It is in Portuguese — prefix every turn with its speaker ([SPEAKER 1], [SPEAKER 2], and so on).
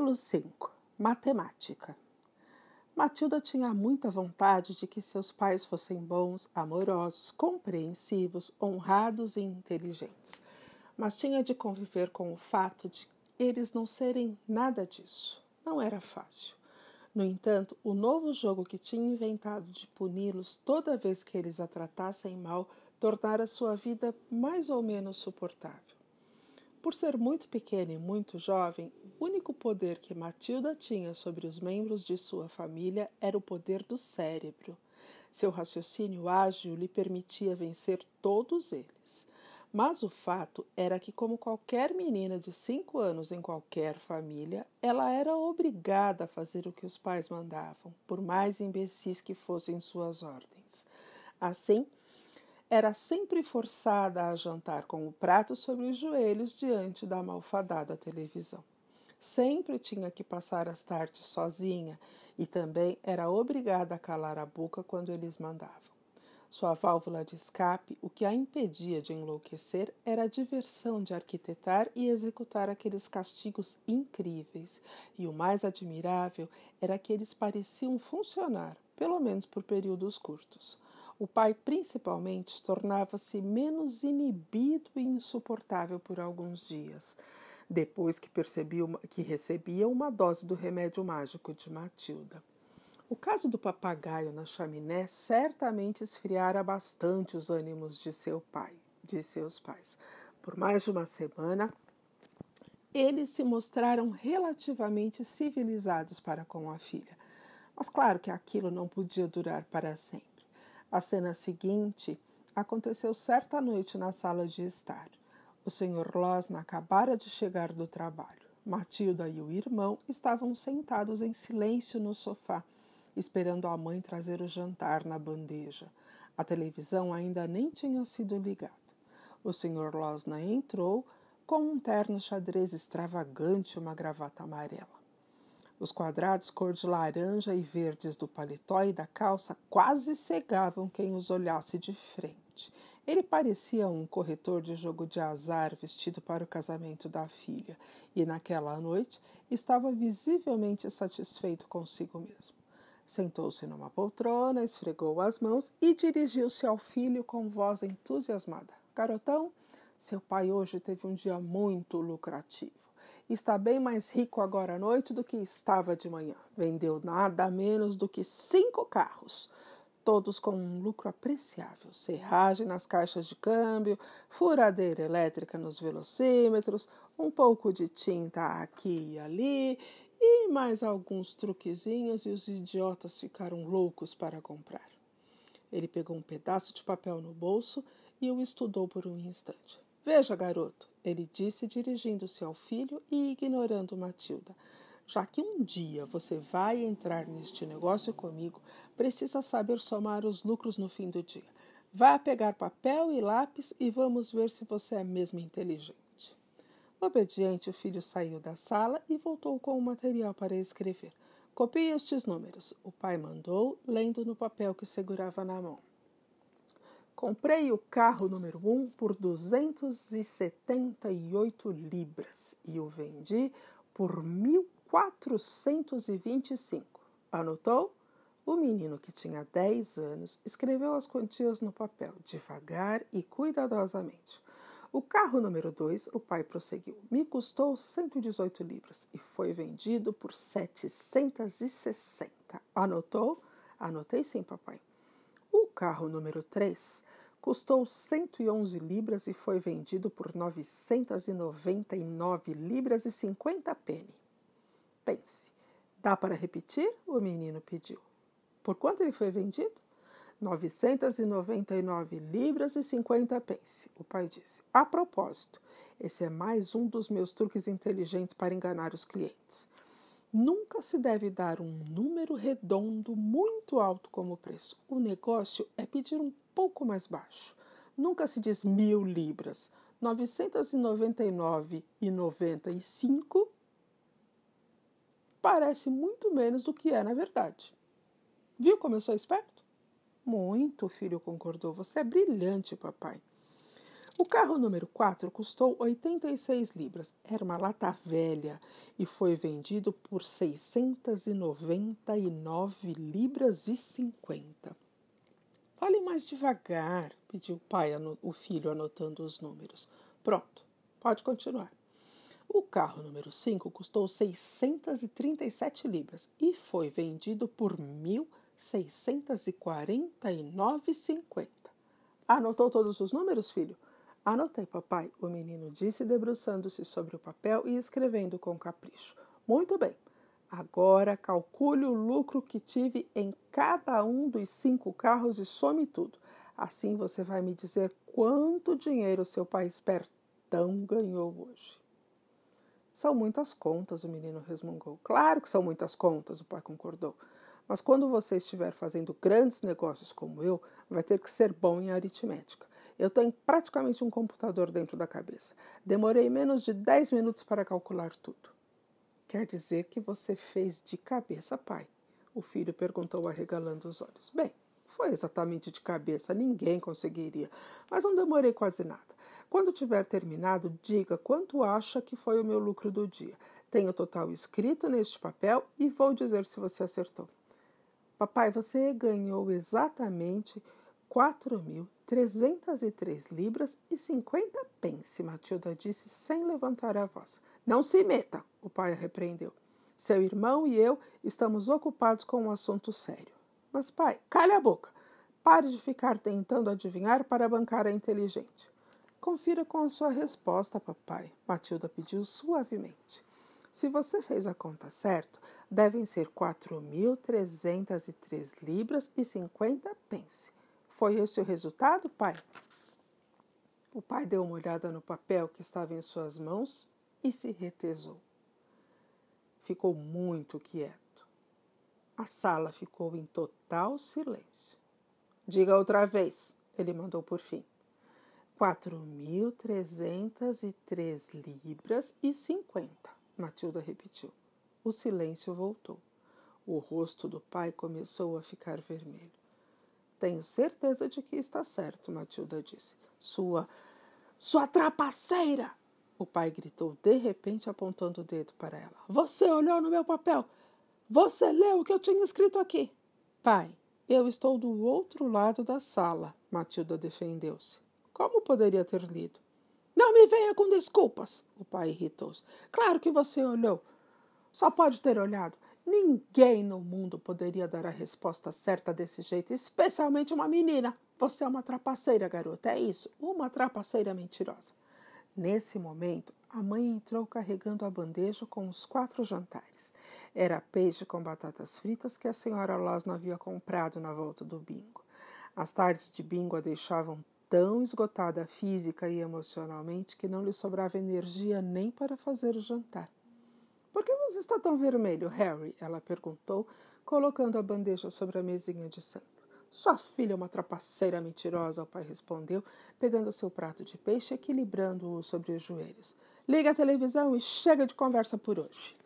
[SPEAKER 1] Capítulo 5 Matemática Matilda tinha muita vontade de que seus pais fossem bons, amorosos, compreensivos, honrados e inteligentes, mas tinha de conviver com o fato de eles não serem nada disso. Não era fácil. No entanto, o novo jogo que tinha inventado de puni-los toda vez que eles a tratassem mal tornara sua vida mais ou menos suportável. Por ser muito pequena e muito jovem, o único poder que Matilda tinha sobre os membros de sua família era o poder do cérebro. Seu raciocínio ágil lhe permitia vencer todos eles. Mas o fato era que, como qualquer menina de cinco anos em qualquer família, ela era obrigada a fazer o que os pais mandavam, por mais imbecis que fossem suas ordens. Assim, era sempre forçada a jantar com o prato sobre os joelhos diante da malfadada televisão. Sempre tinha que passar as tardes sozinha e também era obrigada a calar a boca quando eles mandavam. Sua válvula de escape, o que a impedia de enlouquecer, era a diversão de arquitetar e executar aqueles castigos incríveis, e o mais admirável era que eles pareciam funcionar, pelo menos por períodos curtos o pai principalmente tornava-se menos inibido e insuportável por alguns dias, depois que percebia que recebia uma dose do remédio mágico de Matilda. O caso do papagaio na chaminé certamente esfriara bastante os ânimos de seu pai, de seus pais. Por mais de uma semana, eles se mostraram relativamente civilizados para com a filha. Mas claro que aquilo não podia durar para sempre. A cena seguinte aconteceu certa noite na sala de estar. O Sr. Losna acabara de chegar do trabalho. Matilda e o irmão estavam sentados em silêncio no sofá, esperando a mãe trazer o jantar na bandeja. A televisão ainda nem tinha sido ligada. O Sr. Losna entrou com um terno xadrez extravagante e uma gravata amarela. Os quadrados cor de laranja e verdes do paletó e da calça quase cegavam quem os olhasse de frente. Ele parecia um corretor de jogo de azar vestido para o casamento da filha, e naquela noite estava visivelmente satisfeito consigo mesmo. Sentou-se numa poltrona, esfregou as mãos e dirigiu-se ao filho com voz entusiasmada. Garotão, seu pai hoje teve um dia muito lucrativo está bem mais rico agora à noite do que estava de manhã. Vendeu nada menos do que cinco carros, todos com um lucro apreciável: serragem nas caixas de câmbio, furadeira elétrica nos velocímetros, um pouco de tinta aqui e ali e mais alguns truquezinhos e os idiotas ficaram loucos para comprar. Ele pegou um pedaço de papel no bolso e o estudou por um instante. Veja, garoto, ele disse, dirigindo-se ao filho e ignorando Matilda. Já que um dia você vai entrar neste negócio comigo, precisa saber somar os lucros no fim do dia. Vá pegar papel e lápis e vamos ver se você é mesmo inteligente. Obediente, o filho saiu da sala e voltou com o material para escrever. Copie estes números, o pai mandou, lendo no papel que segurava na mão. Comprei o carro número 1 um por 278 libras e o vendi por 1.425. Anotou? O menino, que tinha 10 anos, escreveu as quantias no papel, devagar e cuidadosamente. O carro número 2, o pai prosseguiu, me custou 118 libras e foi vendido por 760. Anotou? Anotei sim, papai. Carro número 3 custou 111 libras e foi vendido por 999 libras e 50 penny. Pense, dá para repetir? O menino pediu. Por quanto ele foi vendido? 999 libras e 50 pence, o pai disse. A propósito, esse é mais um dos meus truques inteligentes para enganar os clientes. Nunca se deve dar um número redondo muito alto como preço. O negócio é pedir um pouco mais baixo. Nunca se diz mil libras. 999,95 parece muito menos do que é na verdade. Viu como eu sou esperto? Muito, filho concordou. Você é brilhante, papai. O carro número 4 custou 86 libras. Era uma lata velha e foi vendido por 699 libras e 50. Fale mais devagar, pediu o pai, o filho anotando os números. Pronto, pode continuar. O carro número 5 custou 637 libras e foi vendido por 1.649,50. Anotou todos os números, filho? Anotei, papai, o menino disse, debruçando-se sobre o papel e escrevendo com capricho. Muito bem. Agora calcule o lucro que tive em cada um dos cinco carros e some tudo. Assim você vai me dizer quanto dinheiro seu pai espertão ganhou hoje. São muitas contas, o menino resmungou. Claro que são muitas contas, o pai concordou. Mas quando você estiver fazendo grandes negócios como eu, vai ter que ser bom em aritmética. Eu tenho praticamente um computador dentro da cabeça. Demorei menos de 10 minutos para calcular tudo. Quer dizer que você fez de cabeça, pai? O filho perguntou, arregalando os olhos. Bem, foi exatamente de cabeça, ninguém conseguiria, mas não demorei quase nada. Quando tiver terminado, diga quanto acha que foi o meu lucro do dia. Tenho o total escrito neste papel e vou dizer se você acertou. Papai, você ganhou exatamente 4.303 libras e 50 pence, Matilda disse sem levantar a voz. Não se meta, o pai a repreendeu. Seu irmão e eu estamos ocupados com um assunto sério. Mas, pai, cale a boca. Pare de ficar tentando adivinhar para bancar a inteligente. Confira com a sua resposta, papai, Matilda pediu suavemente. Se você fez a conta certo, devem ser 4.303 libras e 50 pence. Foi esse o resultado, pai? O pai deu uma olhada no papel que estava em suas mãos e se retesou. Ficou muito quieto. A sala ficou em total silêncio. Diga outra vez, ele mandou por fim. Quatro mil trezentas e três libras e cinquenta, Matilda repetiu. O silêncio voltou. O rosto do pai começou a ficar vermelho. Tenho certeza de que está certo, Matilda disse. Sua. Sua trapaceira! O pai gritou de repente, apontando o dedo para ela. Você olhou no meu papel! Você leu o que eu tinha escrito aqui! Pai, eu estou do outro lado da sala, Matilda defendeu-se. Como poderia ter lido? Não me venha com desculpas, o pai irritou-se. Claro que você olhou. Só pode ter olhado. Ninguém no mundo poderia dar a resposta certa desse jeito, especialmente uma menina. Você é uma trapaceira, garota, é isso, uma trapaceira mentirosa. Nesse momento, a mãe entrou carregando a bandeja com os quatro jantares. Era peixe com batatas fritas que a senhora Losna havia comprado na volta do bingo. As tardes de bingo a deixavam tão esgotada física e emocionalmente que não lhe sobrava energia nem para fazer o jantar. Por que você está tão vermelho, Harry? Ela perguntou, colocando a bandeja sobre a mesinha de centro. Sua filha é uma trapaceira mentirosa, o pai respondeu, pegando seu prato de peixe e equilibrando-o sobre os joelhos. Liga a televisão e chega de conversa por hoje.